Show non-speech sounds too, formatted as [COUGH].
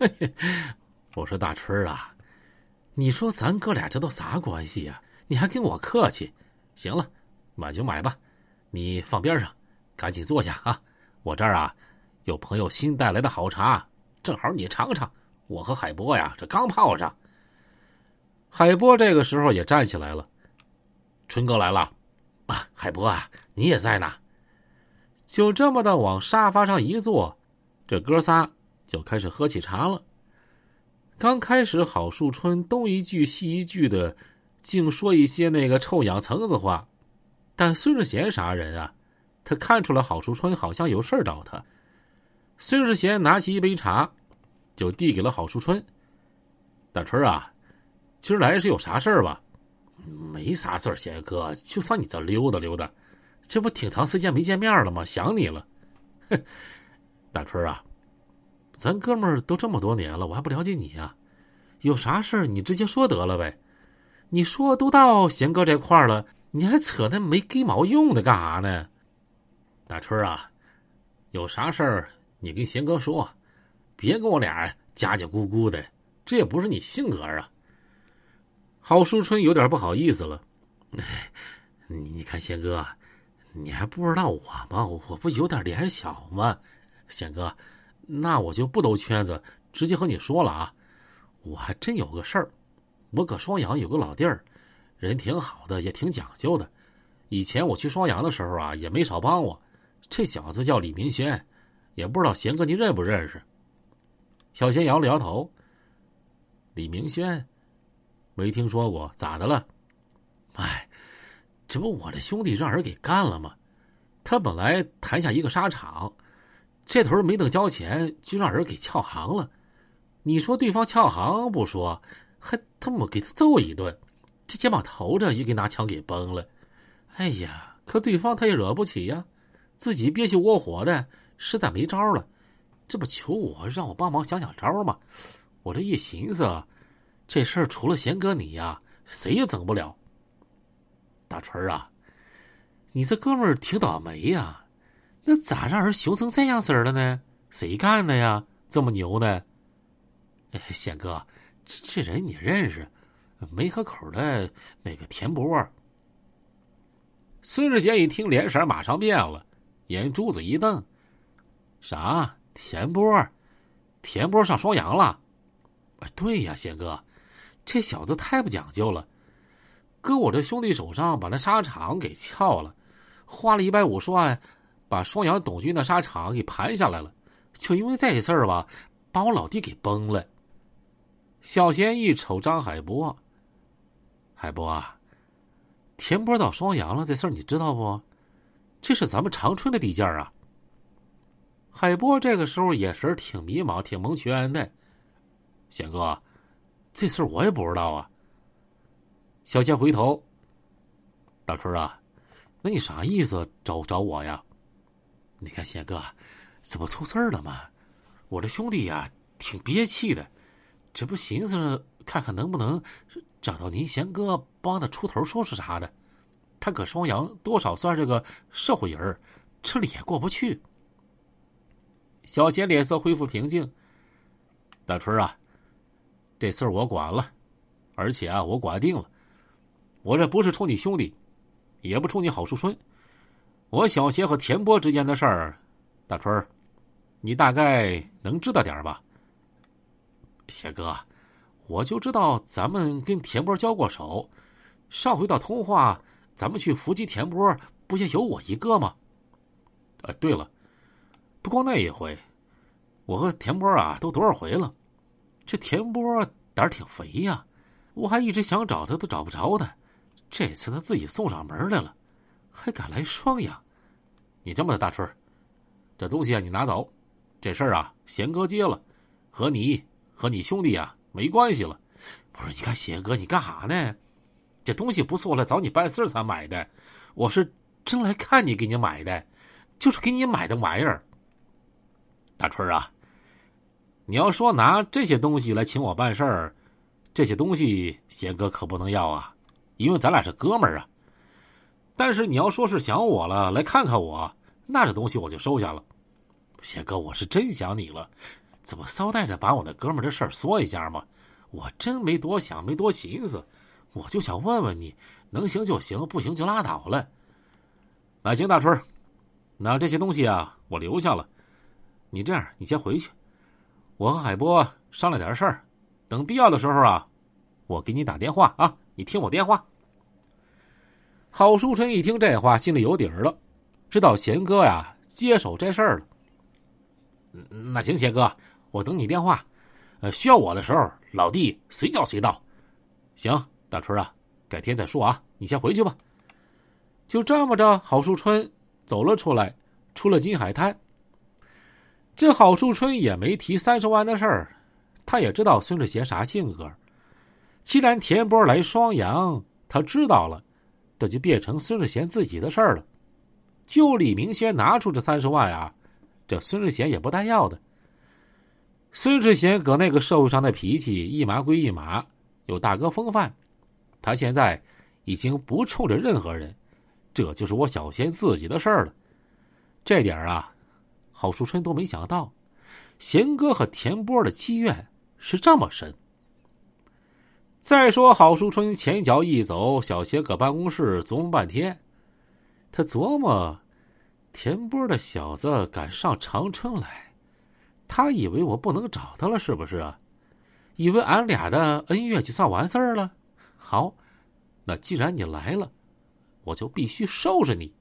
[LAUGHS] 我说大春啊，你说咱哥俩这都啥关系呀？你还跟我客气？行了，买就买吧，你放边上，赶紧坐下啊！我这儿啊，有朋友新带来的好茶，正好你尝尝。我和海波呀，这刚泡上。海波这个时候也站起来了。春哥来了，啊，海波啊，你也在呢。就这么的往沙发上一坐，这哥仨就开始喝起茶了。刚开始，郝树春东一句西一句的，净说一些那个臭氧层子话。但孙志贤啥人啊？他看出来郝树春好像有事找他。孙志贤拿起一杯茶，就递给了郝树春。大春啊，今儿来是有啥事儿吧？没啥事儿，贤哥，就上你这溜达溜达。这不挺长时间没见面了吗？想你了。哼，[LAUGHS] 大春啊。咱哥们儿都这么多年了，我还不了解你啊？有啥事儿你直接说得了呗。你说都到贤哥这块儿了，你还扯那没鸡毛用的干啥呢？大春啊，有啥事儿你跟贤哥说，别跟我俩家家咕咕的，这也不是你性格啊。郝淑春有点不好意思了。你你看贤哥，你还不知道我吗？我不有点脸小吗？贤哥。那我就不兜圈子，直接和你说了啊！我还真有个事儿，我搁双阳有个老弟儿，人挺好的，也挺讲究的。以前我去双阳的时候啊，也没少帮我。这小子叫李明轩，也不知道贤哥你认不认识？小贤摇了摇头。李明轩，没听说过，咋的了？哎，这不我这兄弟让人给干了吗？他本来谈下一个沙场。这头没等交钱，就让人给撬行了。你说对方撬行不说，还他妈给他揍一顿，这肩膀头着也给拿枪给崩了。哎呀，可对方他也惹不起呀，自己憋屈窝火的，实在没招了，这不求我让我帮忙想想招吗？我这一寻思，这事儿除了贤哥你呀，谁也整不了。大春啊，你这哥们儿挺倒霉呀。那咋让人熊成这样式儿了呢？谁干的呀？这么牛呢？哎，贤哥，这这人你认识？梅河口的那个田波。孙志贤一听，脸色马上变了，眼珠子一瞪：“啥？田波？田波上双阳了？”“对呀，贤哥，这小子太不讲究了，搁我这兄弟手上把那沙场给撬了，花了一百五十万。”把双阳董军的沙场给盘下来了，就因为这事儿吧，把我老弟给崩了。小贤一瞅张海波，海波啊，田波到双阳了，这事儿你知道不？这是咱们长春的地界啊。海波这个时候眼神挺迷茫，挺蒙圈的。贤哥，这事儿我也不知道啊。小贤回头，大春啊，那你啥意思？找找我呀？你看贤哥，这不出事儿了吗？我这兄弟呀，挺憋气的，这不寻思着看看能不能找到您贤哥帮他出头说说啥的。他搁双阳多少算是个社会人儿这里也过不去。小贤脸色恢复平静。大春啊，这事儿我管了，而且啊，我管定了。我这不是冲你兄弟，也不冲你郝树春。我小邪和田波之间的事儿，大春儿你大概能知道点儿吧？贤哥，我就知道咱们跟田波交过手，上回到通化，咱们去伏击田波，不也有我一个吗？啊，对了，不光那一回，我和田波啊都多少回了，这田波胆儿挺肥呀，我还一直想找他都找不着他，这次他自己送上门来了。还敢来双阳？你这么的大春这东西啊，你拿走。这事儿啊，贤哥接了，和你和你兄弟啊没关系了。不是，你看贤哥，你干哈呢？这东西不是我来找你办事才买的，我是真来看你给你买的，就是给你买的玩意儿。大春啊，你要说拿这些东西来请我办事儿，这些东西贤哥可不能要啊，因为咱俩是哥们儿啊。但是你要说是想我了，来看看我，那这东西我就收下了。贤哥，我是真想你了，怎么捎带着把我那哥们这事儿说一下嘛？我真没多想，没多寻思，我就想问问你，能行就行，不行就拉倒了。那行，大春那这些东西啊，我留下了。你这样，你先回去，我和海波商量点事儿，等必要的时候啊，我给你打电话啊，你听我电话。郝书春一听这话，心里有底儿了，知道贤哥呀接手这事儿了。那行，贤哥，我等你电话。呃，需要我的时候，老弟随叫随到。行，大春啊，改天再说啊，你先回去吧。就这么着，郝树春走了出来，出了金海滩。这郝树春也没提三十万的事儿，他也知道孙志贤啥性格。既然田波来双阳，他知道了。这就变成孙志贤自己的事儿了。就李明轩拿出这三十万啊，这孙志贤也不带要的。孙志贤搁那个社会上的脾气一码归一码，有大哥风范。他现在已经不冲着任何人，这就是我小贤自己的事儿了。这点啊，郝淑春都没想到，贤哥和田波的积怨是这么深。再说，郝淑春前脚一走，小贤搁办公室琢磨半天。他琢磨，田波的小子敢上长春来，他以为我不能找他了，是不是啊？以为俺俩的恩怨就算完事儿了？好，那既然你来了，我就必须收拾你。